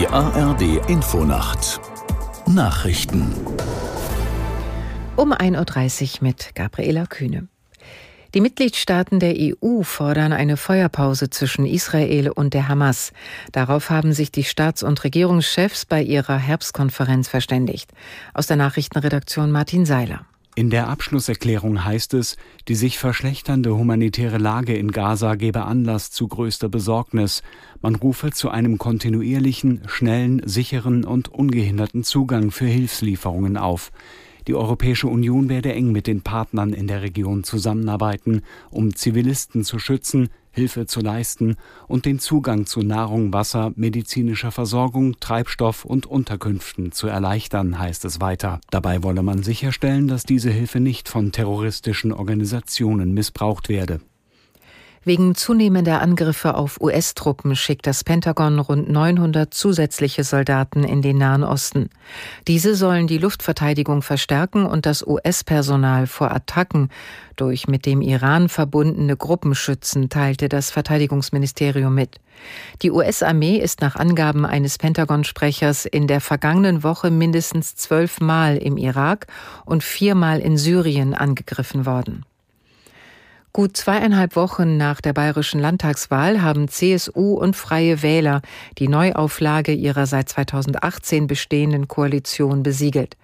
Die ARD Infonacht Nachrichten um 1.30 Uhr mit Gabriela Kühne. Die Mitgliedstaaten der EU fordern eine Feuerpause zwischen Israel und der Hamas. Darauf haben sich die Staats- und Regierungschefs bei ihrer Herbstkonferenz verständigt. Aus der Nachrichtenredaktion Martin Seiler. In der Abschlusserklärung heißt es, die sich verschlechternde humanitäre Lage in Gaza gebe Anlass zu größter Besorgnis. Man rufe zu einem kontinuierlichen, schnellen, sicheren und ungehinderten Zugang für Hilfslieferungen auf. Die Europäische Union werde eng mit den Partnern in der Region zusammenarbeiten, um Zivilisten zu schützen, Hilfe zu leisten und den Zugang zu Nahrung, Wasser, medizinischer Versorgung, Treibstoff und Unterkünften zu erleichtern, heißt es weiter. Dabei wolle man sicherstellen, dass diese Hilfe nicht von terroristischen Organisationen missbraucht werde. Wegen zunehmender Angriffe auf US-Truppen schickt das Pentagon rund 900 zusätzliche Soldaten in den Nahen Osten. Diese sollen die Luftverteidigung verstärken und das US-Personal vor Attacken durch mit dem Iran verbundene Gruppen schützen, teilte das Verteidigungsministerium mit. Die US-Armee ist nach Angaben eines Pentagon-Sprechers in der vergangenen Woche mindestens zwölfmal im Irak und viermal in Syrien angegriffen worden. Gut zweieinhalb Wochen nach der bayerischen Landtagswahl haben CSU und Freie Wähler die Neuauflage ihrer seit 2018 bestehenden Koalition besiegelt.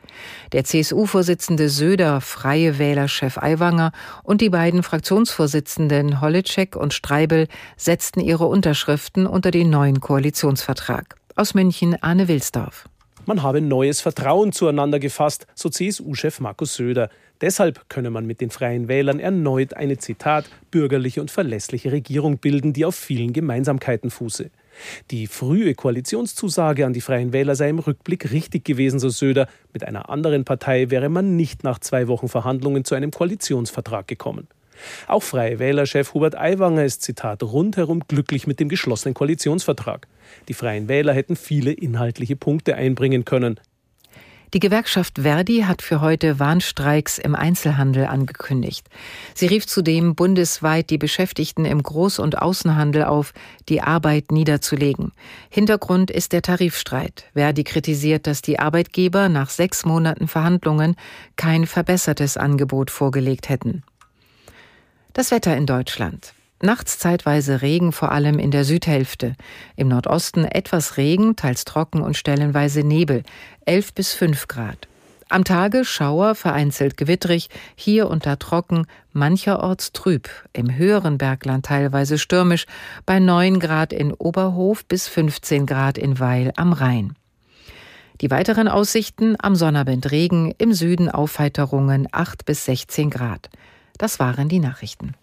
Der CSU-Vorsitzende Söder, Freie Wähler-Chef Aiwanger und die beiden Fraktionsvorsitzenden Holitschek und Streibel setzten ihre Unterschriften unter den neuen Koalitionsvertrag. Aus München Arne Wilsdorf. Man habe neues Vertrauen zueinander gefasst, so CSU-Chef Markus Söder. Deshalb könne man mit den Freien Wählern erneut eine Zitat bürgerliche und verlässliche Regierung bilden, die auf vielen Gemeinsamkeiten fuße. Die frühe Koalitionszusage an die Freien Wähler sei im Rückblick richtig gewesen, so Söder. Mit einer anderen Partei wäre man nicht nach zwei Wochen Verhandlungen zu einem Koalitionsvertrag gekommen. Auch Freie Wähler-Chef Hubert Aiwanger ist, Zitat, rundherum glücklich mit dem geschlossenen Koalitionsvertrag. Die Freien Wähler hätten viele inhaltliche Punkte einbringen können. Die Gewerkschaft Verdi hat für heute Warnstreiks im Einzelhandel angekündigt. Sie rief zudem bundesweit die Beschäftigten im Groß- und Außenhandel auf, die Arbeit niederzulegen. Hintergrund ist der Tarifstreit. Verdi kritisiert, dass die Arbeitgeber nach sechs Monaten Verhandlungen kein verbessertes Angebot vorgelegt hätten. Das Wetter in Deutschland. Nachts zeitweise Regen, vor allem in der Südhälfte. Im Nordosten etwas Regen, teils trocken und stellenweise Nebel. 11 bis 5 Grad. Am Tage Schauer, vereinzelt gewittrig, hier und da trocken, mancherorts trüb, im höheren Bergland teilweise stürmisch, bei 9 Grad in Oberhof bis 15 Grad in Weil am Rhein. Die weiteren Aussichten am Sonnabend Regen, im Süden Aufheiterungen 8 bis 16 Grad. Das waren die Nachrichten.